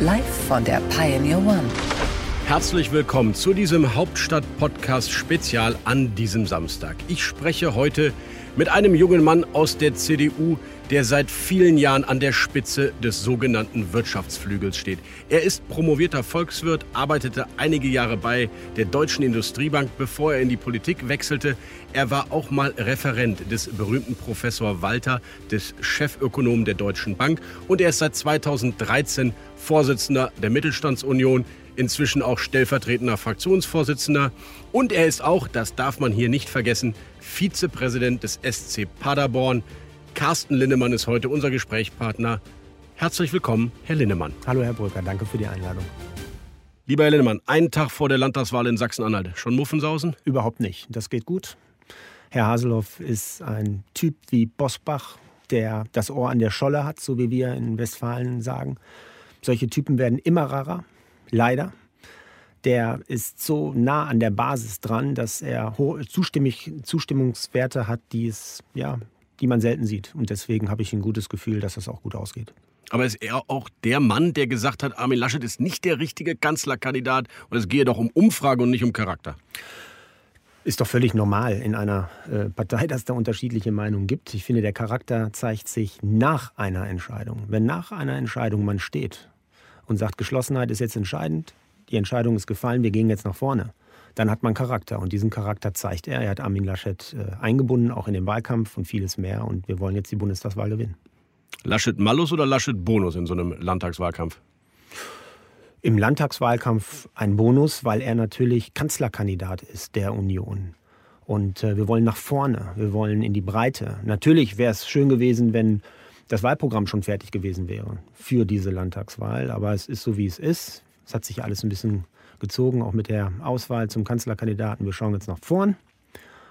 Live von der Pioneer One. Herzlich willkommen zu diesem Hauptstadt-Podcast Spezial an diesem Samstag. Ich spreche heute mit einem jungen Mann aus der CDU, der seit vielen Jahren an der Spitze des sogenannten Wirtschaftsflügels steht. Er ist promovierter Volkswirt, arbeitete einige Jahre bei der Deutschen Industriebank, bevor er in die Politik wechselte. Er war auch mal Referent des berühmten Professor Walter, des Chefökonomen der Deutschen Bank und er ist seit 2013 Vorsitzender der Mittelstandsunion, inzwischen auch stellvertretender Fraktionsvorsitzender. Und er ist auch, das darf man hier nicht vergessen, Vizepräsident des SC Paderborn. Carsten Linnemann ist heute unser Gesprächspartner. Herzlich willkommen, Herr Linnemann. Hallo, Herr Brücker, danke für die Einladung. Lieber Herr Linnemann, einen Tag vor der Landtagswahl in Sachsen-Anhalt. Schon Muffensausen? Überhaupt nicht. Das geht gut. Herr Haselhoff ist ein Typ wie Bosbach, der das Ohr an der Scholle hat, so wie wir in Westfalen sagen. Solche Typen werden immer rarer, leider. Der ist so nah an der Basis dran, dass er hohe Zustimmungswerte hat, die, es, ja, die man selten sieht. Und deswegen habe ich ein gutes Gefühl, dass das auch gut ausgeht. Aber ist er auch der Mann, der gesagt hat, Armin Laschet ist nicht der richtige Kanzlerkandidat und es gehe doch um Umfrage und nicht um Charakter? Ist doch völlig normal in einer äh, Partei, dass da unterschiedliche Meinungen gibt. Ich finde, der Charakter zeigt sich nach einer Entscheidung. Wenn nach einer Entscheidung man steht und sagt, Geschlossenheit ist jetzt entscheidend, die Entscheidung ist gefallen, wir gehen jetzt nach vorne, dann hat man Charakter. Und diesen Charakter zeigt er. Er hat Armin Laschet äh, eingebunden, auch in den Wahlkampf und vieles mehr. Und wir wollen jetzt die Bundestagswahl gewinnen. Laschet Malus oder Laschet Bonus in so einem Landtagswahlkampf? Im Landtagswahlkampf ein Bonus, weil er natürlich Kanzlerkandidat ist der Union. Und äh, wir wollen nach vorne, wir wollen in die Breite. Natürlich wäre es schön gewesen, wenn das Wahlprogramm schon fertig gewesen wäre für diese Landtagswahl. Aber es ist so, wie es ist. Es hat sich alles ein bisschen gezogen, auch mit der Auswahl zum Kanzlerkandidaten. Wir schauen jetzt nach vorn.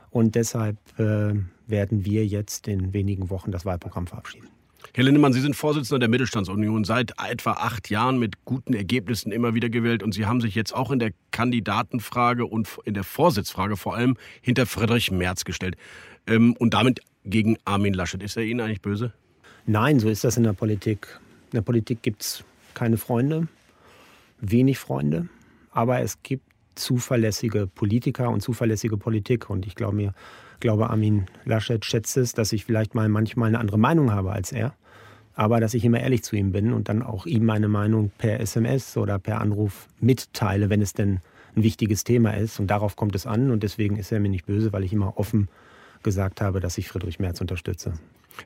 Und deshalb äh, werden wir jetzt in wenigen Wochen das Wahlprogramm verabschieden. Herr Lindemann, Sie sind Vorsitzender der Mittelstandsunion seit etwa acht Jahren mit guten Ergebnissen immer wieder gewählt. Und Sie haben sich jetzt auch in der Kandidatenfrage und in der Vorsitzfrage vor allem hinter Friedrich Merz gestellt. Ähm, und damit gegen Armin Laschet. Ist er Ihnen eigentlich böse? Nein, so ist das in der Politik. In der Politik gibt es keine Freunde, wenig Freunde. Aber es gibt zuverlässige Politiker und zuverlässige Politik. Und ich glaube mir, glaube Armin Laschet schätzt es, dass ich vielleicht mal manchmal eine andere Meinung habe als er. Aber dass ich immer ehrlich zu ihm bin und dann auch ihm meine Meinung per SMS oder per Anruf mitteile, wenn es denn ein wichtiges Thema ist. Und darauf kommt es an. Und deswegen ist er mir nicht böse, weil ich immer offen gesagt habe, dass ich Friedrich Merz unterstütze.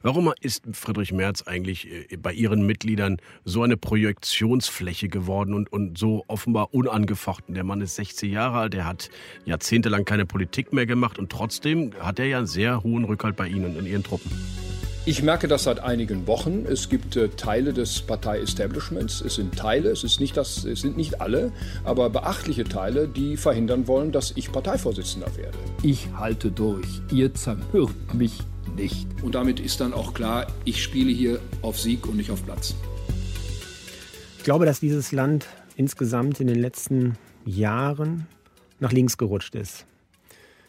Warum ist Friedrich Merz eigentlich äh, bei Ihren Mitgliedern so eine Projektionsfläche geworden und, und so offenbar unangefochten? Der Mann ist 60 Jahre alt, er hat jahrzehntelang keine Politik mehr gemacht und trotzdem hat er ja einen sehr hohen Rückhalt bei Ihnen und Ihren Truppen. Ich merke das seit einigen Wochen. Es gibt äh, Teile des Partei-Establishments. Es sind Teile, es, ist nicht das, es sind nicht alle, aber beachtliche Teile, die verhindern wollen, dass ich Parteivorsitzender werde. Ich halte durch. Ihr zermürbt mich nicht. Und damit ist dann auch klar, ich spiele hier auf Sieg und nicht auf Platz. Ich glaube, dass dieses Land insgesamt in den letzten Jahren nach links gerutscht ist.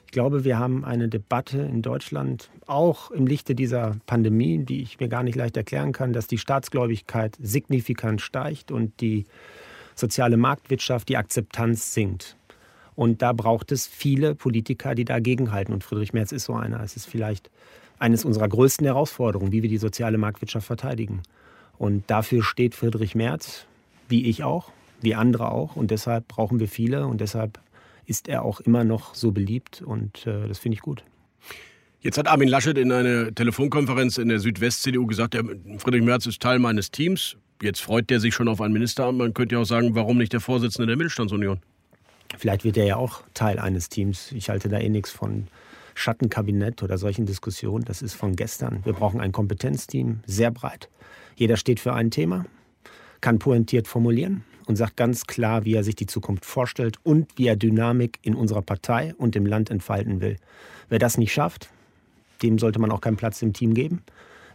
Ich glaube, wir haben eine Debatte in Deutschland, auch im Lichte dieser Pandemie, die ich mir gar nicht leicht erklären kann, dass die Staatsgläubigkeit signifikant steigt und die soziale Marktwirtschaft, die Akzeptanz sinkt. Und da braucht es viele Politiker, die dagegenhalten. Und Friedrich Merz ist so einer. Es ist vielleicht eines unserer größten Herausforderungen, wie wir die soziale Marktwirtschaft verteidigen. Und dafür steht Friedrich Merz, wie ich auch, wie andere auch. Und deshalb brauchen wir viele und deshalb ist er auch immer noch so beliebt und äh, das finde ich gut. Jetzt hat Armin Laschet in einer Telefonkonferenz in der Südwest-CDU gesagt, Friedrich Merz ist Teil meines Teams. Jetzt freut der sich schon auf ein Ministeramt. Man könnte ja auch sagen, warum nicht der Vorsitzende der Mittelstandsunion? Vielleicht wird er ja auch Teil eines Teams. Ich halte da eh nichts von Schattenkabinett oder solchen Diskussionen. Das ist von gestern. Wir brauchen ein Kompetenzteam, sehr breit. Jeder steht für ein Thema, kann pointiert formulieren und sagt ganz klar, wie er sich die Zukunft vorstellt und wie er Dynamik in unserer Partei und im Land entfalten will. Wer das nicht schafft, dem sollte man auch keinen Platz im Team geben.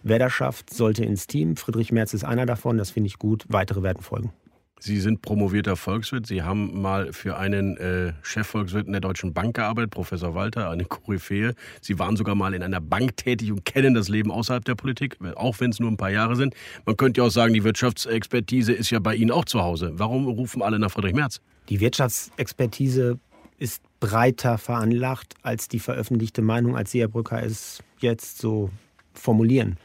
Wer das schafft, sollte ins Team. Friedrich Merz ist einer davon, das finde ich gut. Weitere werden folgen. Sie sind promovierter Volkswirt. Sie haben mal für einen äh, Chefvolkswirt in der Deutschen Bank gearbeitet, Professor Walter, eine Koryphäe. Sie waren sogar mal in einer Bank tätig und kennen das Leben außerhalb der Politik, auch wenn es nur ein paar Jahre sind. Man könnte ja auch sagen, die Wirtschaftsexpertise ist ja bei Ihnen auch zu Hause. Warum rufen alle nach Friedrich Merz? Die Wirtschaftsexpertise ist breiter veranlagt als die veröffentlichte Meinung, als Sie, Herr Brücker, es jetzt so formulieren.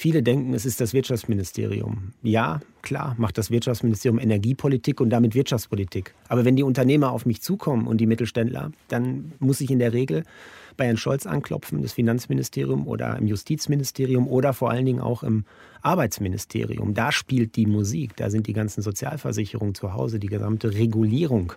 Viele denken, es ist das Wirtschaftsministerium. Ja, klar, macht das Wirtschaftsministerium Energiepolitik und damit Wirtschaftspolitik. Aber wenn die Unternehmer auf mich zukommen und die Mittelständler, dann muss ich in der Regel bei Herrn Scholz anklopfen, das Finanzministerium oder im Justizministerium oder vor allen Dingen auch im Arbeitsministerium. Da spielt die Musik, da sind die ganzen Sozialversicherungen zu Hause, die gesamte Regulierung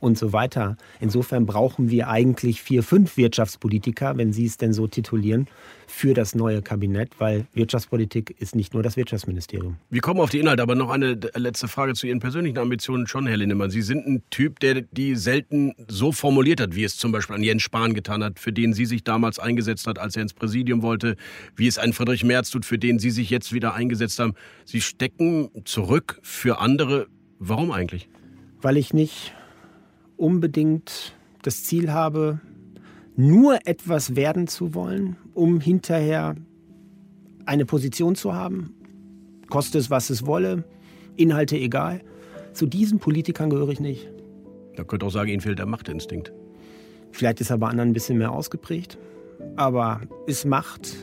und so weiter. Insofern brauchen wir eigentlich vier, fünf Wirtschaftspolitiker, wenn Sie es denn so titulieren, für das neue Kabinett, weil Wirtschaftspolitik ist nicht nur das Wirtschaftsministerium. Wir kommen auf die Inhalte, aber noch eine letzte Frage zu Ihren persönlichen Ambitionen schon, Herr Lindemann. Sie sind ein Typ, der die selten so formuliert hat, wie es zum Beispiel an Jens Spahn getan hat, für den Sie sich damals eingesetzt hat, als er ins Präsidium wollte, wie es ein Friedrich Merz tut, für den Sie sich jetzt wieder eingesetzt haben. Sie stecken zurück für andere. Warum eigentlich? Weil ich nicht unbedingt das Ziel habe, nur etwas werden zu wollen, um hinterher eine Position zu haben, koste es, was es wolle, Inhalte egal. Zu diesen Politikern gehöre ich nicht. Da könnte auch sagen, ihnen fehlt der Machtinstinkt. Vielleicht ist er bei anderen ein bisschen mehr ausgeprägt. Aber ist Macht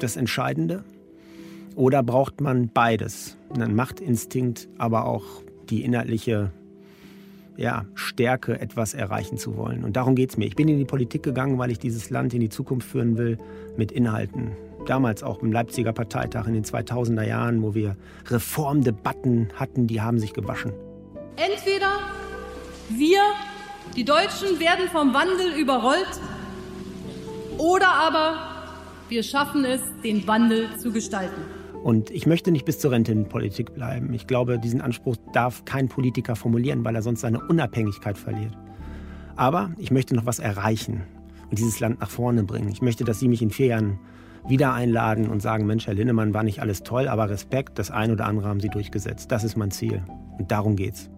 das Entscheidende? Oder braucht man beides? Einen Machtinstinkt, aber auch die inhaltliche ja, Stärke, etwas erreichen zu wollen. Und darum geht es mir. Ich bin in die Politik gegangen, weil ich dieses Land in die Zukunft führen will mit Inhalten. Damals auch im Leipziger Parteitag in den 2000er Jahren, wo wir Reformdebatten hatten, die haben sich gewaschen. Entweder wir, die Deutschen, werden vom Wandel überrollt oder aber wir schaffen es, den Wandel zu gestalten. Und ich möchte nicht bis zur Rente in Politik bleiben. Ich glaube, diesen Anspruch darf kein Politiker formulieren, weil er sonst seine Unabhängigkeit verliert. Aber ich möchte noch was erreichen und dieses Land nach vorne bringen. Ich möchte, dass Sie mich in vier Jahren wieder einladen und sagen, Mensch, Herr Linnemann, war nicht alles toll, aber Respekt, das eine oder andere haben Sie durchgesetzt. Das ist mein Ziel. Und darum geht's.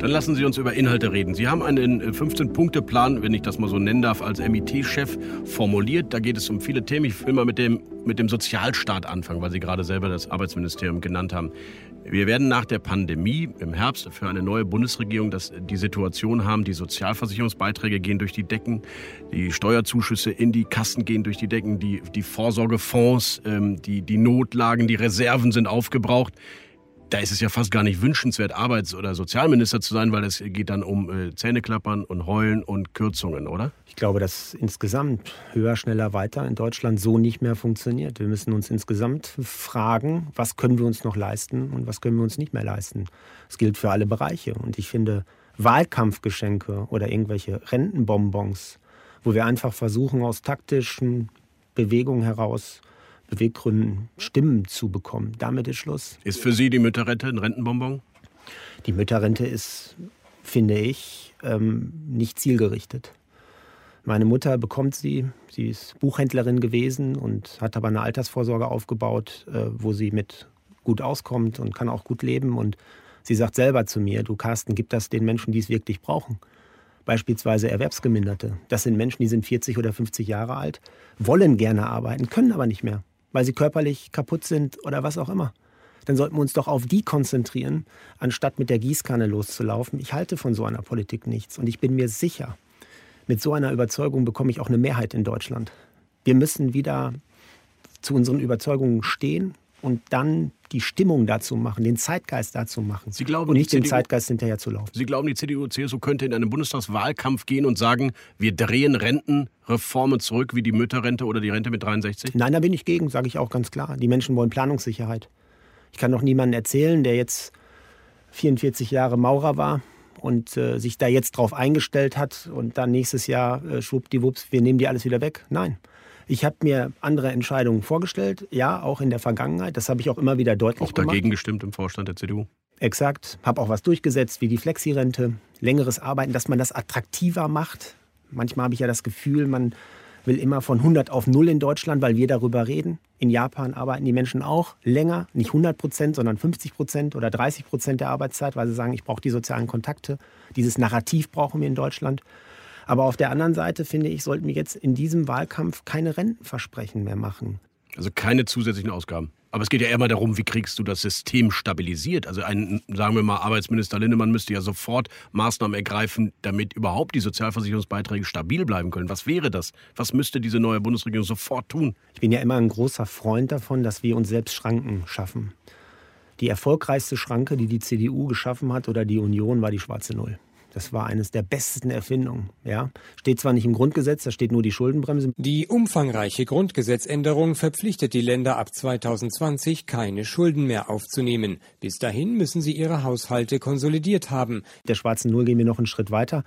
Dann lassen Sie uns über Inhalte reden. Sie haben einen 15-Punkte-Plan, äh, wenn ich das mal so nennen darf, als MIT-Chef formuliert. Da geht es um viele Themen. Ich will mal mit dem, mit dem Sozialstaat anfangen, weil Sie gerade selber das Arbeitsministerium genannt haben. Wir werden nach der Pandemie im Herbst für eine neue Bundesregierung das, die Situation haben, die Sozialversicherungsbeiträge gehen durch die Decken, die Steuerzuschüsse in die Kassen gehen durch die Decken, die, die Vorsorgefonds, ähm, die, die Notlagen, die Reserven sind aufgebraucht da ist es ja fast gar nicht wünschenswert, Arbeits- oder Sozialminister zu sein, weil es geht dann um äh, Zähneklappern und Heulen und Kürzungen, oder? Ich glaube, dass insgesamt höher, schneller, weiter in Deutschland so nicht mehr funktioniert. Wir müssen uns insgesamt fragen, was können wir uns noch leisten und was können wir uns nicht mehr leisten. Das gilt für alle Bereiche. Und ich finde, Wahlkampfgeschenke oder irgendwelche Rentenbonbons, wo wir einfach versuchen, aus taktischen Bewegungen heraus Beweggründen Stimmen zu bekommen. Damit ist Schluss. Ist für Sie die Mütterrente ein Rentenbonbon? Die Mütterrente ist, finde ich, ähm, nicht zielgerichtet. Meine Mutter bekommt sie. Sie ist Buchhändlerin gewesen und hat aber eine Altersvorsorge aufgebaut, äh, wo sie mit gut auskommt und kann auch gut leben. Und sie sagt selber zu mir, du Carsten, gib das den Menschen, die es wirklich brauchen. Beispielsweise Erwerbsgeminderte. Das sind Menschen, die sind 40 oder 50 Jahre alt, wollen gerne arbeiten, können aber nicht mehr weil sie körperlich kaputt sind oder was auch immer. Dann sollten wir uns doch auf die konzentrieren, anstatt mit der Gießkanne loszulaufen. Ich halte von so einer Politik nichts und ich bin mir sicher, mit so einer Überzeugung bekomme ich auch eine Mehrheit in Deutschland. Wir müssen wieder zu unseren Überzeugungen stehen und dann die Stimmung dazu machen, den Zeitgeist dazu machen. Sie glauben, und nicht CDU, dem Zeitgeist hinterher zu laufen. Sie glauben, die CDU, CSU könnte in einen Bundestagswahlkampf gehen und sagen, wir drehen Rentenreformen zurück, wie die Mütterrente oder die Rente mit 63? Nein, da bin ich gegen, sage ich auch ganz klar. Die Menschen wollen Planungssicherheit. Ich kann doch niemandem erzählen, der jetzt 44 Jahre Maurer war und äh, sich da jetzt drauf eingestellt hat und dann nächstes Jahr äh, schwuppdiwupps, wir nehmen die alles wieder weg. Nein. Ich habe mir andere Entscheidungen vorgestellt, ja, auch in der Vergangenheit. Das habe ich auch immer wieder deutlich auch gemacht. Auch dagegen gestimmt im Vorstand der CDU? Exakt. Habe auch was durchgesetzt, wie die Flexirente, längeres Arbeiten, dass man das attraktiver macht. Manchmal habe ich ja das Gefühl, man will immer von 100 auf 0 in Deutschland, weil wir darüber reden. In Japan arbeiten die Menschen auch länger, nicht 100 Prozent, sondern 50 Prozent oder 30 Prozent der Arbeitszeit, weil sie sagen, ich brauche die sozialen Kontakte. Dieses Narrativ brauchen wir in Deutschland. Aber auf der anderen Seite, finde ich, sollten wir jetzt in diesem Wahlkampf keine Rentenversprechen mehr machen. Also keine zusätzlichen Ausgaben. Aber es geht ja eher mal darum, wie kriegst du das System stabilisiert? Also ein, sagen wir mal, Arbeitsminister Linnemann müsste ja sofort Maßnahmen ergreifen, damit überhaupt die Sozialversicherungsbeiträge stabil bleiben können. Was wäre das? Was müsste diese neue Bundesregierung sofort tun? Ich bin ja immer ein großer Freund davon, dass wir uns selbst Schranken schaffen. Die erfolgreichste Schranke, die die CDU geschaffen hat oder die Union, war die schwarze Null. Das war eines der besten Erfindungen. Ja, steht zwar nicht im Grundgesetz, da steht nur die Schuldenbremse. Die umfangreiche Grundgesetzänderung verpflichtet die Länder ab 2020 keine Schulden mehr aufzunehmen. Bis dahin müssen sie ihre Haushalte konsolidiert haben. Der schwarzen Null gehen wir noch einen Schritt weiter,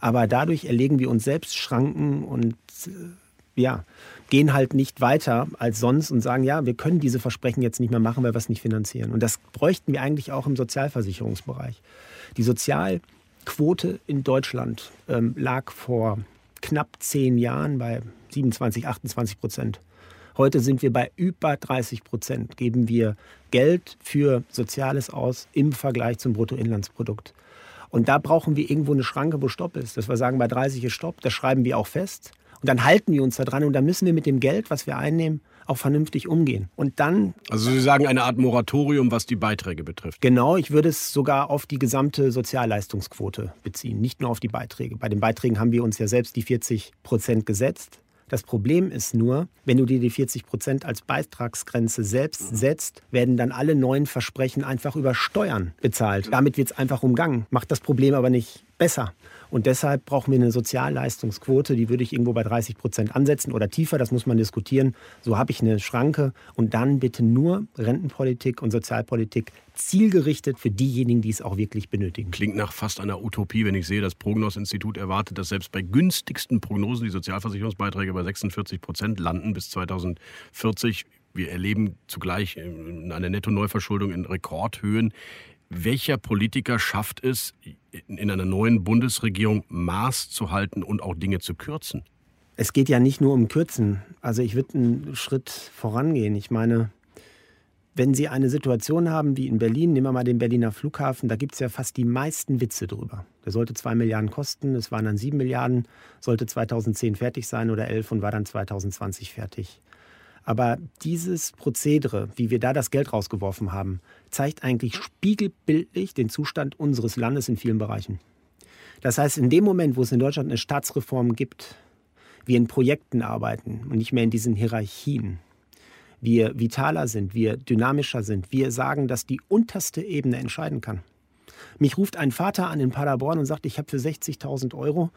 aber dadurch erlegen wir uns selbst Schranken und äh, ja, gehen halt nicht weiter als sonst und sagen, ja, wir können diese Versprechen jetzt nicht mehr machen, weil wir es nicht finanzieren. Und das bräuchten wir eigentlich auch im Sozialversicherungsbereich. Die Sozial Quote in Deutschland ähm, lag vor knapp zehn Jahren bei 27, 28 Prozent. Heute sind wir bei über 30 Prozent. Geben wir Geld für Soziales aus im Vergleich zum Bruttoinlandsprodukt. Und da brauchen wir irgendwo eine Schranke, wo Stopp ist. Dass wir sagen, bei 30 ist Stopp, das schreiben wir auch fest. Und dann halten wir uns da dran und dann müssen wir mit dem Geld, was wir einnehmen, auch vernünftig umgehen. Und dann. Also Sie sagen eine Art Moratorium, was die Beiträge betrifft. Genau, ich würde es sogar auf die gesamte Sozialleistungsquote beziehen, nicht nur auf die Beiträge. Bei den Beiträgen haben wir uns ja selbst die 40 Prozent gesetzt. Das Problem ist nur, wenn du dir die 40 Prozent als Beitragsgrenze selbst setzt, werden dann alle neuen Versprechen einfach über Steuern bezahlt. Damit wird es einfach umgangen. Macht das Problem aber nicht besser. Und deshalb brauchen wir eine Sozialleistungsquote, die würde ich irgendwo bei 30 Prozent ansetzen oder tiefer, das muss man diskutieren. So habe ich eine Schranke und dann bitte nur Rentenpolitik und Sozialpolitik zielgerichtet für diejenigen, die es auch wirklich benötigen. Klingt nach fast einer Utopie, wenn ich sehe, das Prognos-Institut erwartet, dass selbst bei günstigsten Prognosen die Sozialversicherungsbeiträge bei 46 Prozent landen bis 2040. Wir erleben zugleich eine Netto-Neuverschuldung in Rekordhöhen. Welcher Politiker schafft es, in einer neuen Bundesregierung Maß zu halten und auch Dinge zu kürzen? Es geht ja nicht nur um Kürzen. Also ich würde einen Schritt vorangehen. Ich meine, wenn Sie eine Situation haben wie in Berlin, nehmen wir mal den Berliner Flughafen, da gibt es ja fast die meisten Witze drüber. Der sollte zwei Milliarden kosten, es waren dann sieben Milliarden, sollte 2010 fertig sein oder elf und war dann 2020 fertig. Aber dieses Prozedere, wie wir da das Geld rausgeworfen haben, zeigt eigentlich spiegelbildlich den Zustand unseres Landes in vielen Bereichen. Das heißt, in dem Moment, wo es in Deutschland eine Staatsreform gibt, wir in Projekten arbeiten und nicht mehr in diesen Hierarchien, wir vitaler sind, wir dynamischer sind, wir sagen, dass die unterste Ebene entscheiden kann. Mich ruft ein Vater an in Paderborn und sagt, ich habe für 60.000 Euro,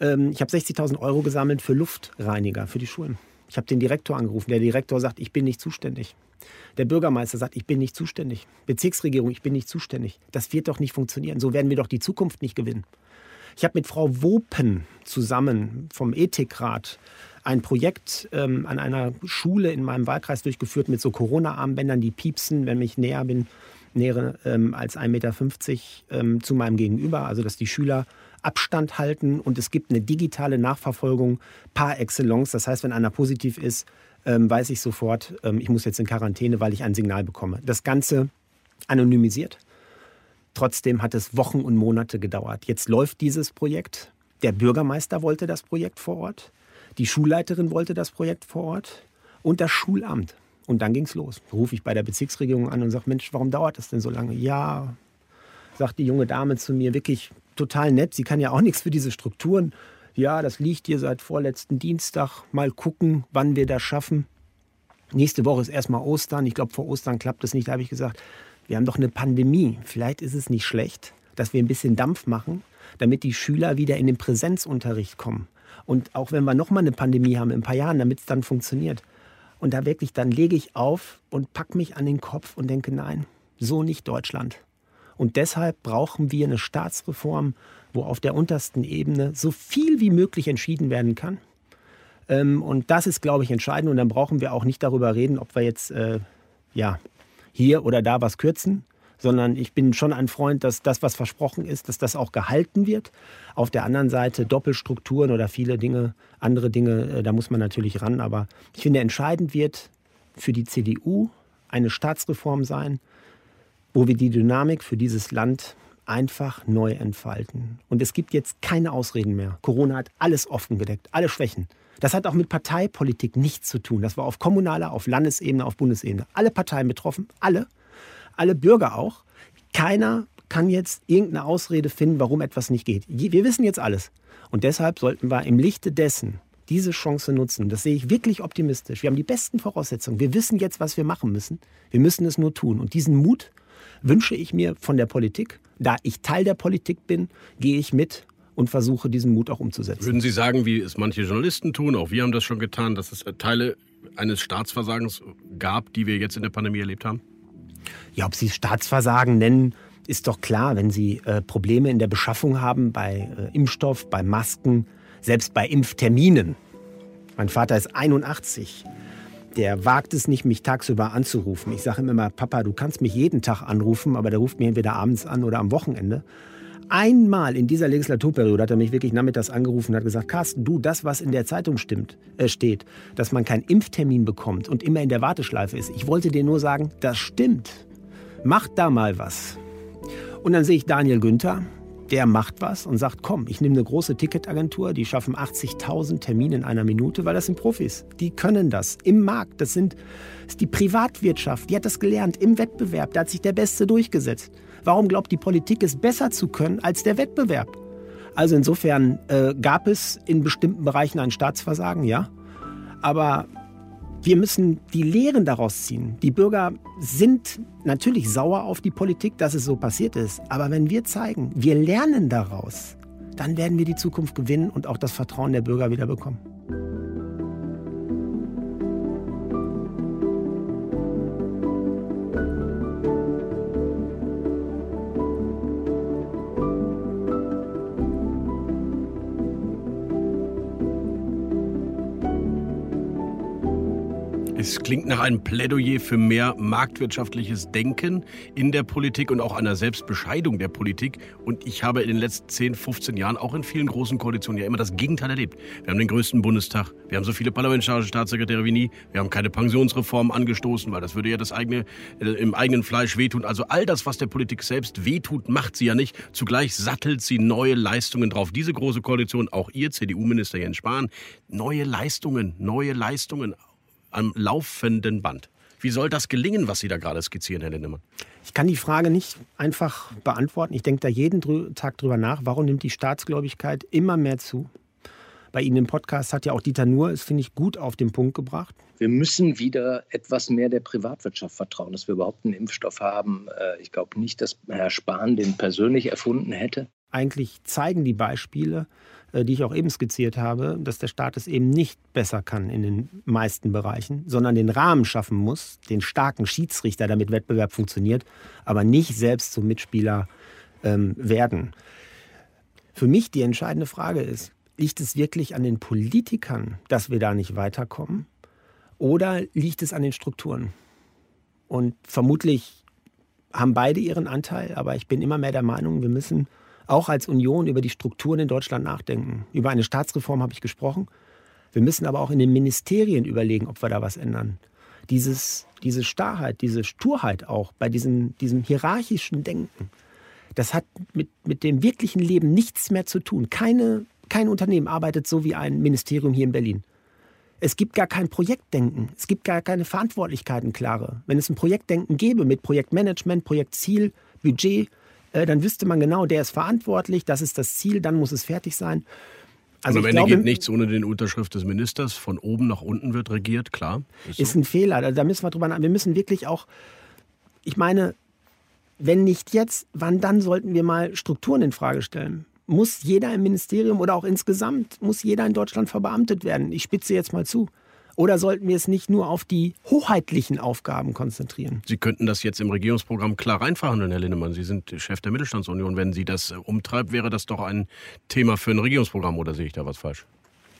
ähm, ich habe 60.000 Euro gesammelt für Luftreiniger für die Schulen. Ich habe den Direktor angerufen. Der Direktor sagt, ich bin nicht zuständig. Der Bürgermeister sagt, ich bin nicht zuständig. Bezirksregierung, ich bin nicht zuständig. Das wird doch nicht funktionieren. So werden wir doch die Zukunft nicht gewinnen. Ich habe mit Frau Wopen zusammen vom Ethikrat ein Projekt ähm, an einer Schule in meinem Wahlkreis durchgeführt mit so Corona-Armbändern, die piepsen, wenn ich näher bin, näher ähm, als 1,50 Meter ähm, zu meinem Gegenüber. Also dass die Schüler Abstand halten und es gibt eine digitale Nachverfolgung par excellence. Das heißt, wenn einer positiv ist, ähm, weiß ich sofort, ähm, ich muss jetzt in Quarantäne, weil ich ein Signal bekomme. Das Ganze anonymisiert. Trotzdem hat es Wochen und Monate gedauert. Jetzt läuft dieses Projekt. Der Bürgermeister wollte das Projekt vor Ort. Die Schulleiterin wollte das Projekt vor Ort. Und das Schulamt. Und dann ging es los. Rufe ich bei der Bezirksregierung an und sage, Mensch, warum dauert das denn so lange? Ja, sagt die junge Dame zu mir, wirklich total nett. Sie kann ja auch nichts für diese Strukturen. Ja, das liegt hier seit vorletzten Dienstag. Mal gucken, wann wir das schaffen. Nächste Woche ist erstmal Ostern. Ich glaube, vor Ostern klappt es nicht. Da habe ich gesagt, wir haben doch eine Pandemie. Vielleicht ist es nicht schlecht, dass wir ein bisschen Dampf machen, damit die Schüler wieder in den Präsenzunterricht kommen. Und auch wenn wir nochmal eine Pandemie haben in ein paar Jahren, damit es dann funktioniert. Und da wirklich, dann lege ich auf und packe mich an den Kopf und denke, nein, so nicht Deutschland. Und deshalb brauchen wir eine Staatsreform, wo auf der untersten Ebene so viel wie möglich entschieden werden kann. Ähm, und das ist, glaube ich, entscheidend. Und dann brauchen wir auch nicht darüber reden, ob wir jetzt äh, ja, hier oder da was kürzen, sondern ich bin schon ein Freund, dass das, was versprochen ist, dass das auch gehalten wird. Auf der anderen Seite Doppelstrukturen oder viele Dinge, andere Dinge, äh, da muss man natürlich ran. Aber ich finde, entscheidend wird für die CDU eine Staatsreform sein, wo wir die Dynamik für dieses Land einfach neu entfalten. Und es gibt jetzt keine Ausreden mehr. Corona hat alles offengedeckt, alle Schwächen. Das hat auch mit Parteipolitik nichts zu tun. Das war auf kommunaler, auf Landesebene, auf Bundesebene. Alle Parteien betroffen, alle alle Bürger auch. Keiner kann jetzt irgendeine Ausrede finden, warum etwas nicht geht. Wir wissen jetzt alles. Und deshalb sollten wir im Lichte dessen diese Chance nutzen. Das sehe ich wirklich optimistisch. Wir haben die besten Voraussetzungen. Wir wissen jetzt, was wir machen müssen. Wir müssen es nur tun. Und diesen Mut wünsche ich mir von der Politik. Da ich Teil der Politik bin, gehe ich mit und versuche diesen Mut auch umzusetzen. Würden Sie sagen, wie es manche Journalisten tun, auch wir haben das schon getan, dass es Teile eines Staatsversagens gab, die wir jetzt in der Pandemie erlebt haben? Ja, ob Sie Staatsversagen nennen, ist doch klar, wenn Sie äh, Probleme in der Beschaffung haben bei äh, Impfstoff, bei Masken, selbst bei Impfterminen. Mein Vater ist 81. Der wagt es nicht, mich tagsüber anzurufen. Ich sage ihm immer, Papa, du kannst mich jeden Tag anrufen, aber der ruft mir entweder abends an oder am Wochenende. Einmal in dieser Legislaturperiode hat er mich wirklich nachmittags angerufen und hat gesagt, Carsten, du, das, was in der Zeitung stimmt, äh, steht, dass man keinen Impftermin bekommt und immer in der Warteschleife ist. Ich wollte dir nur sagen, das stimmt. Mach da mal was. Und dann sehe ich Daniel Günther, der macht was und sagt, komm, ich nehme eine große Ticketagentur, die schaffen 80.000 Termine in einer Minute, weil das sind Profis. Die können das im Markt. Das, sind, das ist die Privatwirtschaft, die hat das gelernt im Wettbewerb. Da hat sich der Beste durchgesetzt. Warum glaubt die Politik, es besser zu können als der Wettbewerb? Also insofern äh, gab es in bestimmten Bereichen ein Staatsversagen, ja. Aber wir müssen die Lehren daraus ziehen. Die Bürger sind natürlich sauer auf die Politik, dass es so passiert ist. Aber wenn wir zeigen, wir lernen daraus, dann werden wir die Zukunft gewinnen und auch das Vertrauen der Bürger wieder bekommen. Es klingt nach einem Plädoyer für mehr marktwirtschaftliches Denken in der Politik und auch einer Selbstbescheidung der Politik. Und ich habe in den letzten 10, 15 Jahren auch in vielen großen Koalitionen ja immer das Gegenteil erlebt. Wir haben den größten Bundestag, wir haben so viele parlamentarische Staatssekretäre wie nie, wir haben keine Pensionsreform angestoßen, weil das würde ja das eigene, äh, im eigenen Fleisch wehtun. Also all das, was der Politik selbst wehtut, macht sie ja nicht. Zugleich sattelt sie neue Leistungen drauf. Diese große Koalition, auch ihr CDU-Minister Jens Spahn, neue Leistungen, neue Leistungen am laufenden Band. Wie soll das gelingen, was Sie da gerade skizzieren, Herr Lindemann? Ich kann die Frage nicht einfach beantworten. Ich denke da jeden Tag drüber nach, warum nimmt die Staatsgläubigkeit immer mehr zu? Bei Ihnen im Podcast hat ja auch Dieter Nuhr es, finde ich, gut auf den Punkt gebracht. Wir müssen wieder etwas mehr der Privatwirtschaft vertrauen, dass wir überhaupt einen Impfstoff haben. Äh, ich glaube nicht, dass Herr Spahn den persönlich erfunden hätte. Eigentlich zeigen die Beispiele, die ich auch eben skizziert habe, dass der Staat es eben nicht besser kann in den meisten Bereichen, sondern den Rahmen schaffen muss, den starken Schiedsrichter, damit Wettbewerb funktioniert, aber nicht selbst zum Mitspieler ähm, werden. Für mich die entscheidende Frage ist, liegt es wirklich an den Politikern, dass wir da nicht weiterkommen? Oder liegt es an den Strukturen? Und vermutlich haben beide ihren Anteil, aber ich bin immer mehr der Meinung, wir müssen auch als Union über die Strukturen in Deutschland nachdenken. Über eine Staatsreform habe ich gesprochen. Wir müssen aber auch in den Ministerien überlegen, ob wir da was ändern. Dieses, diese Starrheit, diese Sturheit auch bei diesem, diesem hierarchischen Denken, das hat mit, mit dem wirklichen Leben nichts mehr zu tun. Keine, kein Unternehmen arbeitet so wie ein Ministerium hier in Berlin. Es gibt gar kein Projektdenken. Es gibt gar keine Verantwortlichkeiten klare. Wenn es ein Projektdenken gäbe mit Projektmanagement, Projektziel, Budget, äh, dann wüsste man genau, der ist verantwortlich, das ist das Ziel, dann muss es fertig sein. Also Und am Ende glaube, geht nichts ohne den Unterschrift des Ministers. Von oben nach unten wird regiert, klar. Ist, ist so. ein Fehler. Da müssen wir drüber nachdenken. Wir müssen wirklich auch, ich meine, wenn nicht jetzt, wann dann sollten wir mal Strukturen in Frage stellen? Muss jeder im Ministerium oder auch insgesamt, muss jeder in Deutschland verbeamtet werden? Ich spitze jetzt mal zu. Oder sollten wir es nicht nur auf die hoheitlichen Aufgaben konzentrieren? Sie könnten das jetzt im Regierungsprogramm klar reinverhandeln, Herr Linnemann. Sie sind Chef der Mittelstandsunion. Wenn Sie das umtreibt, wäre das doch ein Thema für ein Regierungsprogramm oder sehe ich da was falsch?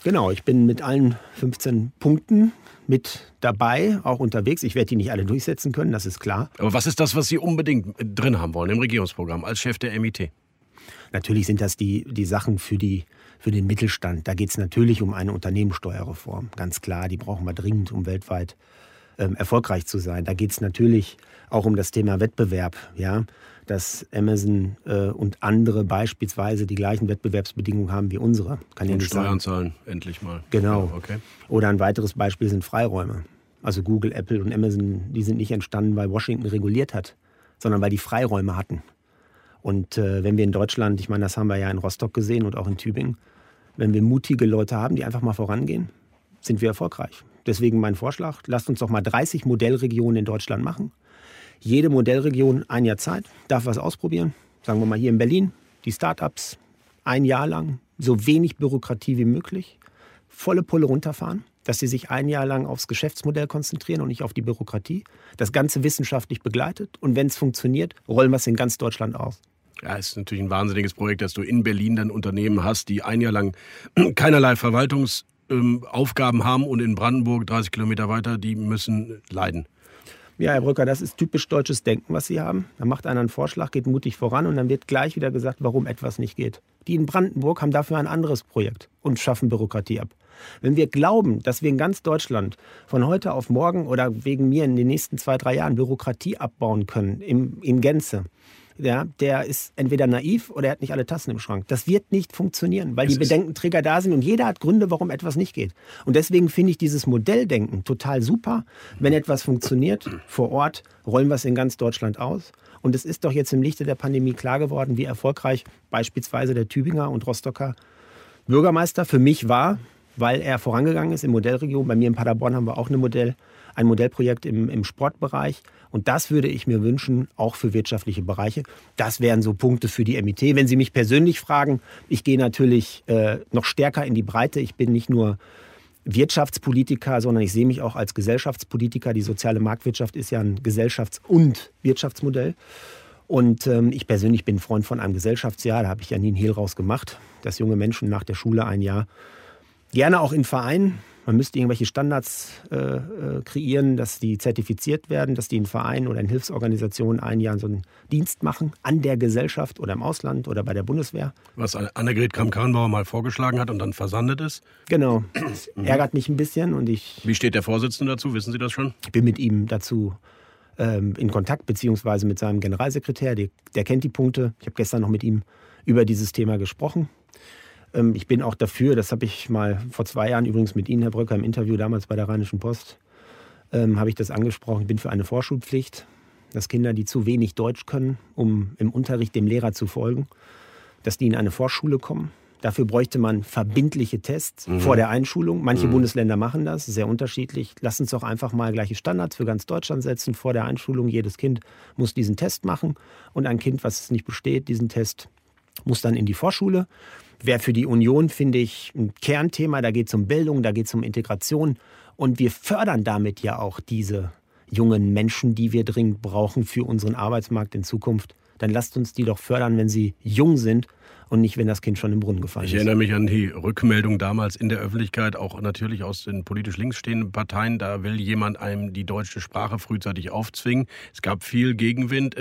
Genau, ich bin mit allen 15 Punkten mit dabei, auch unterwegs. Ich werde die nicht alle durchsetzen können, das ist klar. Aber was ist das, was Sie unbedingt drin haben wollen im Regierungsprogramm als Chef der MIT? Natürlich sind das die, die Sachen für, die, für den Mittelstand. Da geht es natürlich um eine Unternehmenssteuerreform. Ganz klar, die brauchen wir dringend, um weltweit ähm, erfolgreich zu sein. Da geht es natürlich auch um das Thema Wettbewerb. Ja? Dass Amazon äh, und andere beispielsweise die gleichen Wettbewerbsbedingungen haben wie unsere. Kann und ja Steuern zahlen, endlich mal. Genau. Ja, okay. Oder ein weiteres Beispiel sind Freiräume. Also Google, Apple und Amazon, die sind nicht entstanden, weil Washington reguliert hat, sondern weil die Freiräume hatten. Und äh, wenn wir in Deutschland, ich meine, das haben wir ja in Rostock gesehen und auch in Tübingen, wenn wir mutige Leute haben, die einfach mal vorangehen, sind wir erfolgreich. Deswegen mein Vorschlag, lasst uns doch mal 30 Modellregionen in Deutschland machen. Jede Modellregion ein Jahr Zeit, darf was ausprobieren. Sagen wir mal hier in Berlin, die Startups ein Jahr lang, so wenig Bürokratie wie möglich, volle Pulle runterfahren, dass sie sich ein Jahr lang aufs Geschäftsmodell konzentrieren und nicht auf die Bürokratie. Das Ganze wissenschaftlich begleitet und wenn es funktioniert, rollen wir es in ganz Deutschland aus. Ja, ist natürlich ein wahnsinniges Projekt, dass du in Berlin dann Unternehmen hast, die ein Jahr lang keinerlei Verwaltungsaufgaben haben und in Brandenburg, 30 Kilometer weiter, die müssen leiden. Ja, Herr Brücker, das ist typisch deutsches Denken, was Sie haben. Da macht einer einen Vorschlag, geht mutig voran und dann wird gleich wieder gesagt, warum etwas nicht geht. Die in Brandenburg haben dafür ein anderes Projekt und schaffen Bürokratie ab. Wenn wir glauben, dass wir in ganz Deutschland von heute auf morgen oder wegen mir in den nächsten zwei, drei Jahren Bürokratie abbauen können, im, in Gänze, ja, der ist entweder naiv oder er hat nicht alle Tassen im Schrank. Das wird nicht funktionieren, weil es die Bedenkenträger da sind und jeder hat Gründe, warum etwas nicht geht. Und deswegen finde ich dieses Modelldenken total super. Wenn etwas funktioniert vor Ort, rollen wir es in ganz Deutschland aus. Und es ist doch jetzt im Lichte der Pandemie klar geworden, wie erfolgreich beispielsweise der Tübinger und Rostocker Bürgermeister für mich war, weil er vorangegangen ist in Modellregion. Bei mir in Paderborn haben wir auch eine Modell, ein Modellprojekt im, im Sportbereich. Und das würde ich mir wünschen, auch für wirtschaftliche Bereiche. Das wären so Punkte für die MIT. Wenn Sie mich persönlich fragen, ich gehe natürlich äh, noch stärker in die Breite. Ich bin nicht nur Wirtschaftspolitiker, sondern ich sehe mich auch als Gesellschaftspolitiker. Die soziale Marktwirtschaft ist ja ein Gesellschafts- und Wirtschaftsmodell. Und ähm, ich persönlich bin Freund von einem Gesellschaftsjahr. Da habe ich ja nie einen Hehl raus gemacht, dass junge Menschen nach der Schule ein Jahr gerne auch in Vereinen man müsste irgendwelche Standards äh, äh, kreieren, dass die zertifiziert werden, dass die in Vereinen oder in Hilfsorganisationen ein Jahr so einen Dienst machen, an der Gesellschaft oder im Ausland oder bei der Bundeswehr. Was Annegret Kramp-Karrenbauer mal vorgeschlagen hat und dann versandet ist? Genau. Das ärgert mich ein bisschen und ich. Wie steht der Vorsitzende dazu? Wissen Sie das schon? Ich bin mit ihm dazu ähm, in Kontakt, beziehungsweise mit seinem Generalsekretär. Der, der kennt die Punkte. Ich habe gestern noch mit ihm über dieses Thema gesprochen. Ähm, ich bin auch dafür, das habe ich mal vor zwei Jahren übrigens mit Ihnen, Herr Bröcker, im Interview damals bei der Rheinischen Post, ähm, habe ich das angesprochen. Ich bin für eine Vorschulpflicht, dass Kinder, die zu wenig Deutsch können, um im Unterricht dem Lehrer zu folgen, dass die in eine Vorschule kommen. Dafür bräuchte man verbindliche Tests mhm. vor der Einschulung. Manche mhm. Bundesländer machen das, sehr unterschiedlich. Lass uns doch einfach mal gleiche Standards für ganz Deutschland setzen. Vor der Einschulung, jedes Kind muss diesen Test machen. Und ein Kind, was es nicht besteht, diesen Test muss dann in die Vorschule wäre für die Union, finde ich, ein Kernthema. Da geht es um Bildung, da geht es um Integration. Und wir fördern damit ja auch diese jungen Menschen, die wir dringend brauchen für unseren Arbeitsmarkt in Zukunft. Dann lasst uns die doch fördern, wenn sie jung sind und nicht, wenn das Kind schon im Brunnen gefallen ist. Ich erinnere mich an die Rückmeldung damals in der Öffentlichkeit, auch natürlich aus den politisch links stehenden Parteien. Da will jemand einem die deutsche Sprache frühzeitig aufzwingen. Es gab viel Gegenwind.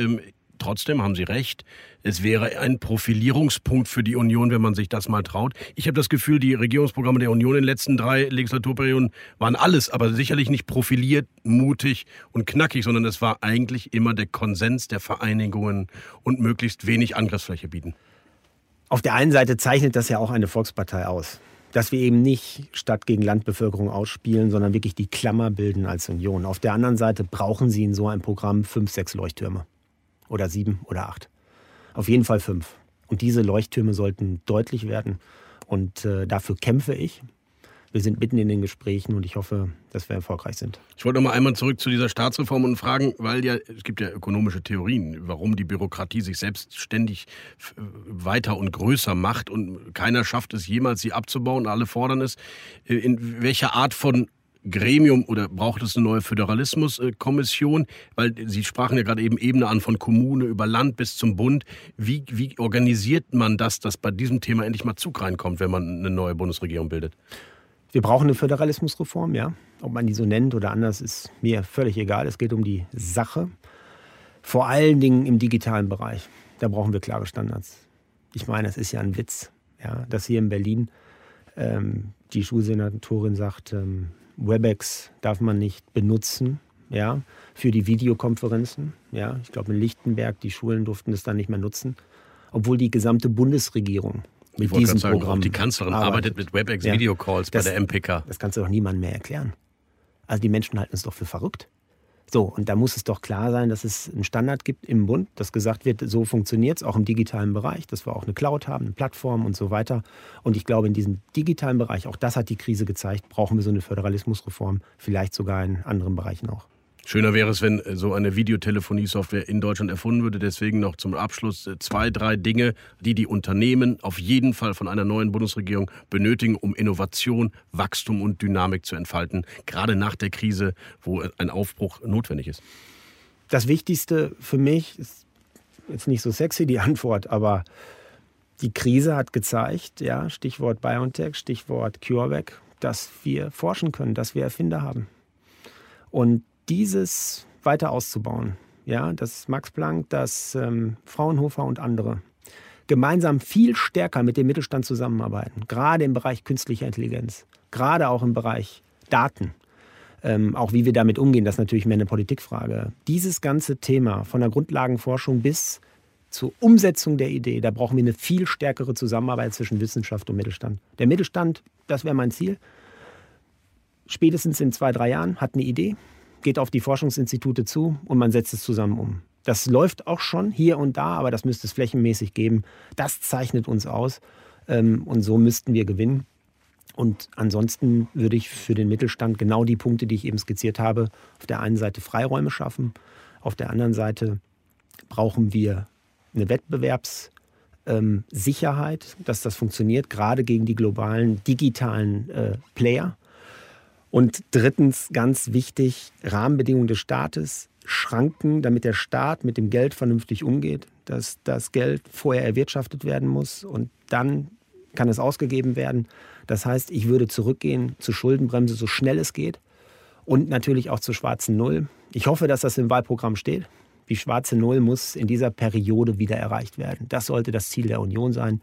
Trotzdem haben Sie recht. Es wäre ein Profilierungspunkt für die Union, wenn man sich das mal traut. Ich habe das Gefühl, die Regierungsprogramme der Union in den letzten drei Legislaturperioden waren alles, aber sicherlich nicht profiliert, mutig und knackig, sondern es war eigentlich immer der Konsens der Vereinigungen und möglichst wenig Angriffsfläche bieten. Auf der einen Seite zeichnet das ja auch eine Volkspartei aus. Dass wir eben nicht Stadt gegen Landbevölkerung ausspielen, sondern wirklich die Klammer bilden als Union. Auf der anderen Seite brauchen Sie in so einem Programm fünf, sechs Leuchttürme oder sieben oder acht. Auf jeden Fall fünf. Und diese Leuchttürme sollten deutlich werden. Und äh, dafür kämpfe ich. Wir sind mitten in den Gesprächen und ich hoffe, dass wir erfolgreich sind. Ich wollte noch mal einmal zurück zu dieser Staatsreform und fragen, weil ja es gibt ja ökonomische Theorien, warum die Bürokratie sich selbst ständig weiter und größer macht und keiner schafft es jemals, sie abzubauen. Alle fordern es. In welcher Art von Gremium oder braucht es eine neue Föderalismuskommission? Weil Sie sprachen ja gerade eben Ebene an von Kommune über Land bis zum Bund. Wie, wie organisiert man das, dass bei diesem Thema endlich mal Zug reinkommt, wenn man eine neue Bundesregierung bildet? Wir brauchen eine Föderalismusreform, ja. Ob man die so nennt oder anders, ist mir völlig egal. Es geht um die Sache. Vor allen Dingen im digitalen Bereich. Da brauchen wir klare Standards. Ich meine, es ist ja ein Witz, ja, dass hier in Berlin ähm, die Schulsenatorin sagt, ähm, WebEx darf man nicht benutzen, ja, für die Videokonferenzen. Ja, ich glaube in Lichtenberg die Schulen durften das dann nicht mehr nutzen, obwohl die gesamte Bundesregierung mit diesem sagen, Programm die Kanzlerin arbeitet, arbeitet mit WebEx ja, Videocalls bei der MPK. Das kannst du doch niemandem mehr erklären. Also die Menschen halten es doch für verrückt. So, und da muss es doch klar sein, dass es einen Standard gibt im Bund, dass gesagt wird, so funktioniert es auch im digitalen Bereich, dass wir auch eine Cloud haben, eine Plattform und so weiter. Und ich glaube, in diesem digitalen Bereich, auch das hat die Krise gezeigt, brauchen wir so eine Föderalismusreform, vielleicht sogar in anderen Bereichen auch. Schöner wäre es, wenn äh, so eine Videotelefonie-Software in Deutschland erfunden würde. Deswegen noch zum Abschluss äh, zwei, drei Dinge, die die Unternehmen auf jeden Fall von einer neuen Bundesregierung benötigen, um Innovation, Wachstum und Dynamik zu entfalten, gerade nach der Krise, wo ein Aufbruch notwendig ist. Das Wichtigste für mich ist jetzt nicht so sexy die Antwort, aber die Krise hat gezeigt, ja, Stichwort BioNTech, Stichwort CureVac, dass wir forschen können, dass wir Erfinder haben. Und dieses weiter auszubauen. Ja, dass Max Planck, dass ähm, Fraunhofer und andere gemeinsam viel stärker mit dem Mittelstand zusammenarbeiten, gerade im Bereich künstlicher Intelligenz, gerade auch im Bereich Daten. Ähm, auch wie wir damit umgehen, das ist natürlich mehr eine Politikfrage. Dieses ganze Thema von der Grundlagenforschung bis zur Umsetzung der Idee, da brauchen wir eine viel stärkere Zusammenarbeit zwischen Wissenschaft und Mittelstand. Der Mittelstand, das wäre mein Ziel, spätestens in zwei, drei Jahren hat eine Idee, geht auf die Forschungsinstitute zu und man setzt es zusammen um. Das läuft auch schon hier und da, aber das müsste es flächenmäßig geben. Das zeichnet uns aus ähm, und so müssten wir gewinnen. Und ansonsten würde ich für den Mittelstand genau die Punkte, die ich eben skizziert habe, auf der einen Seite Freiräume schaffen, auf der anderen Seite brauchen wir eine Wettbewerbssicherheit, ähm, dass das funktioniert, gerade gegen die globalen digitalen äh, Player. Und drittens, ganz wichtig, Rahmenbedingungen des Staates, Schranken, damit der Staat mit dem Geld vernünftig umgeht, dass das Geld vorher erwirtschaftet werden muss und dann kann es ausgegeben werden. Das heißt, ich würde zurückgehen zur Schuldenbremse, so schnell es geht und natürlich auch zur schwarzen Null. Ich hoffe, dass das im Wahlprogramm steht. Die schwarze Null muss in dieser Periode wieder erreicht werden. Das sollte das Ziel der Union sein.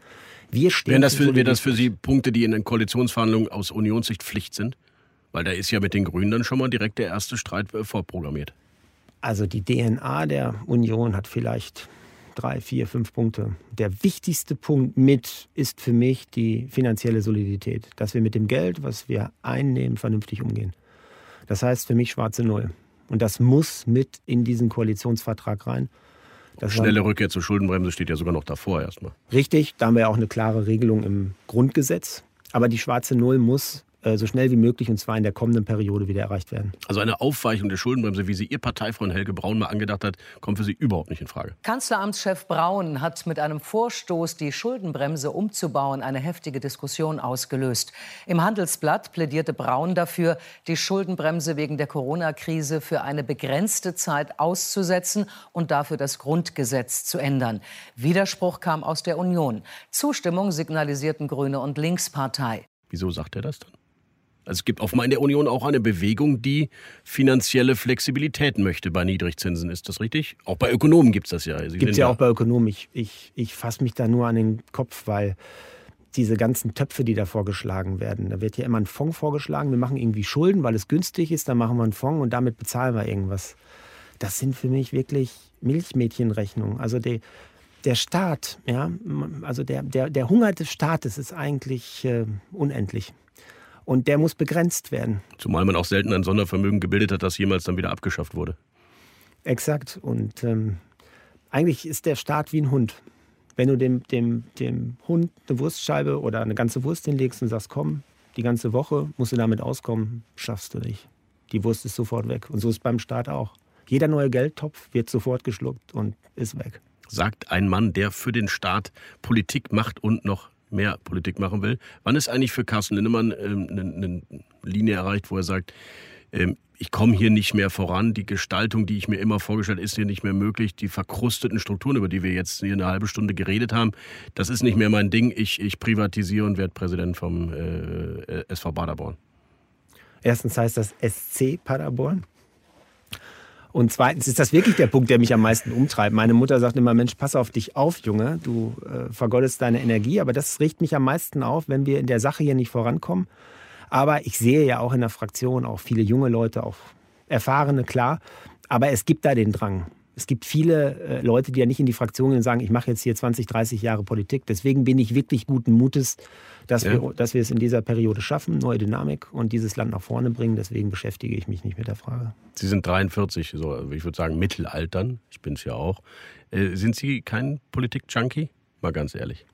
Wir stehen wären das für, wären das für Sie Punkte, die in den Koalitionsverhandlungen aus Unionssicht Pflicht sind? Weil da ist ja mit den Grünen dann schon mal direkt der erste Streit äh, vorprogrammiert. Also die DNA der Union hat vielleicht drei, vier, fünf Punkte. Der wichtigste Punkt mit ist für mich die finanzielle Solidität. Dass wir mit dem Geld, was wir einnehmen, vernünftig umgehen. Das heißt für mich schwarze Null. Und das muss mit in diesen Koalitionsvertrag rein. Das Schnelle Rückkehr zur Schuldenbremse steht ja sogar noch davor erstmal. Richtig, da haben wir auch eine klare Regelung im Grundgesetz. Aber die schwarze Null muss so schnell wie möglich und zwar in der kommenden Periode wieder erreicht werden. Also eine Aufweichung der Schuldenbremse, wie sie Ihr Parteifreund Helge Braun mal angedacht hat, kommt für Sie überhaupt nicht in Frage. Kanzleramtschef Braun hat mit einem Vorstoß, die Schuldenbremse umzubauen, eine heftige Diskussion ausgelöst. Im Handelsblatt plädierte Braun dafür, die Schuldenbremse wegen der Corona-Krise für eine begrenzte Zeit auszusetzen und dafür das Grundgesetz zu ändern. Widerspruch kam aus der Union. Zustimmung signalisierten Grüne und Linkspartei. Wieso sagt er das dann? Also es gibt offenbar in der Union auch eine Bewegung, die finanzielle Flexibilität möchte bei Niedrigzinsen. Ist das richtig? Auch bei Ökonomen gibt es das ja. Gibt es ja auch bei Ökonomen. Ich, ich, ich fasse mich da nur an den Kopf, weil diese ganzen Töpfe, die da vorgeschlagen werden, da wird ja immer ein Fonds vorgeschlagen. Wir machen irgendwie Schulden, weil es günstig ist, dann machen wir einen Fonds und damit bezahlen wir irgendwas. Das sind für mich wirklich Milchmädchenrechnungen. Also die, der Staat, ja, also der, der, der Hunger des Staates ist eigentlich äh, unendlich. Und der muss begrenzt werden. Zumal man auch selten ein Sondervermögen gebildet hat, das jemals dann wieder abgeschafft wurde. Exakt. Und ähm, eigentlich ist der Staat wie ein Hund. Wenn du dem, dem, dem Hund eine Wurstscheibe oder eine ganze Wurst hinlegst und sagst, komm, die ganze Woche musst du damit auskommen, schaffst du nicht. Die Wurst ist sofort weg. Und so ist beim Staat auch. Jeder neue Geldtopf wird sofort geschluckt und ist weg. Sagt ein Mann, der für den Staat Politik macht und noch mehr Politik machen will. Wann ist eigentlich für Carsten Linnemann ähm, ein, ein Linie erreicht, wo er sagt, ähm, ich komme hier nicht mehr voran, die Gestaltung, die ich mir immer vorgestellt, ist hier nicht mehr möglich, die verkrusteten Strukturen, über die wir jetzt hier eine halbe Stunde geredet haben, das ist nicht mehr mein Ding, ich, ich privatisiere und werde Präsident vom äh, SV Paderborn. Erstens heißt das SC Paderborn. Und zweitens ist das wirklich der Punkt, der mich am meisten umtreibt. Meine Mutter sagt immer, Mensch, pass auf dich auf, Junge, du äh, vergoldest deine Energie. Aber das riecht mich am meisten auf, wenn wir in der Sache hier nicht vorankommen. Aber ich sehe ja auch in der Fraktion auch viele junge Leute, auch erfahrene, klar. Aber es gibt da den Drang. Es gibt viele äh, Leute, die ja nicht in die Fraktion gehen und sagen, ich mache jetzt hier 20, 30 Jahre Politik. Deswegen bin ich wirklich guten Mutes, dass, ja. wir, dass wir es in dieser Periode schaffen, neue Dynamik und dieses Land nach vorne bringen. Deswegen beschäftige ich mich nicht mit der Frage. Sie sind 43, so, ich würde sagen Mittelaltern. Ich bin es ja auch. Äh, sind Sie kein Politik-Junkie? Mal ganz ehrlich.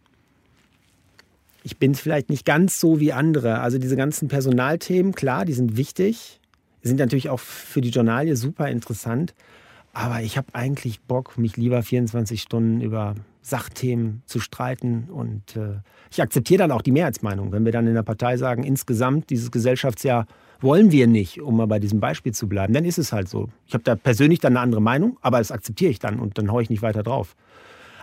Ich bin es vielleicht nicht ganz so wie andere. Also diese ganzen Personalthemen, klar, die sind wichtig, sind natürlich auch für die Journalie super interessant. Aber ich habe eigentlich Bock, mich lieber 24 Stunden über Sachthemen zu streiten. Und äh, ich akzeptiere dann auch die Mehrheitsmeinung. Wenn wir dann in der Partei sagen, insgesamt dieses Gesellschaftsjahr wollen wir nicht, um mal bei diesem Beispiel zu bleiben, dann ist es halt so. Ich habe da persönlich dann eine andere Meinung, aber das akzeptiere ich dann und dann haue ich nicht weiter drauf.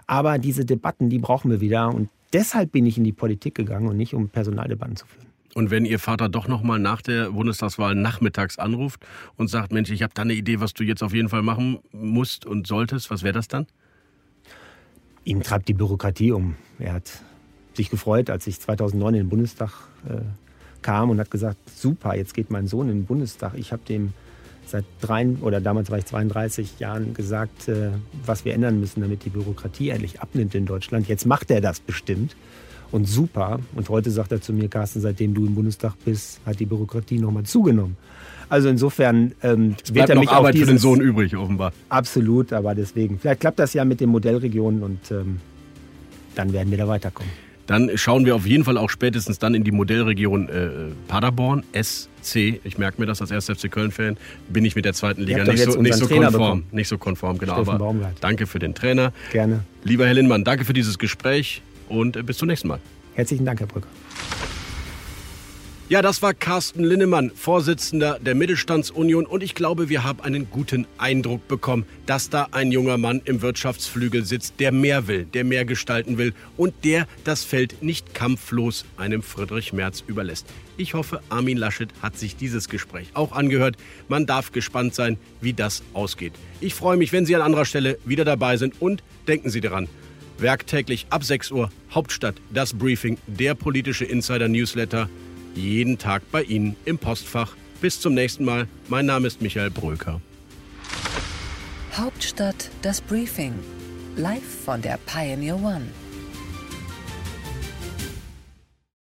Aber diese Debatten, die brauchen wir wieder. Und deshalb bin ich in die Politik gegangen und nicht, um Personaldebatten zu führen. Und wenn Ihr Vater doch noch mal nach der Bundestagswahl nachmittags anruft und sagt, Mensch, ich habe da eine Idee, was du jetzt auf jeden Fall machen musst und solltest, was wäre das dann? Ihm treibt die Bürokratie um. Er hat sich gefreut, als ich 2009 in den Bundestag äh, kam und hat gesagt, super, jetzt geht mein Sohn in den Bundestag. Ich habe dem seit drei oder damals war ich 32 Jahren gesagt, äh, was wir ändern müssen, damit die Bürokratie endlich abnimmt in Deutschland. Jetzt macht er das bestimmt und super. Und heute sagt er zu mir, Carsten, seitdem du im Bundestag bist, hat die Bürokratie nochmal zugenommen. Also insofern ähm, es wird er mich noch Arbeit dieses, für den Sohn übrig, offenbar. Absolut, aber deswegen. Vielleicht klappt das ja mit den Modellregionen und ähm, dann werden wir da weiterkommen. Dann schauen wir auf jeden Fall auch spätestens dann in die Modellregion äh, Paderborn, SC. Ich merke mir das als 1. FC Köln-Fan. Bin ich mit der zweiten Liga nicht so, nicht so konform. Bekommen. Nicht so konform, genau. Steffen aber Baumgart. danke für den Trainer. Gerne. Lieber Herr Lindmann, danke für dieses Gespräch und bis zum nächsten Mal. Herzlichen Dank, Herr Brücker. Ja, das war Carsten Linnemann, Vorsitzender der Mittelstandsunion. Und ich glaube, wir haben einen guten Eindruck bekommen, dass da ein junger Mann im Wirtschaftsflügel sitzt, der mehr will, der mehr gestalten will und der das Feld nicht kampflos einem Friedrich Merz überlässt. Ich hoffe, Armin Laschet hat sich dieses Gespräch auch angehört. Man darf gespannt sein, wie das ausgeht. Ich freue mich, wenn Sie an anderer Stelle wieder dabei sind und denken Sie daran, Werktäglich ab 6 Uhr Hauptstadt, das Briefing, der politische Insider-Newsletter. Jeden Tag bei Ihnen im Postfach. Bis zum nächsten Mal. Mein Name ist Michael Bröker. Hauptstadt, das Briefing. Live von der Pioneer One.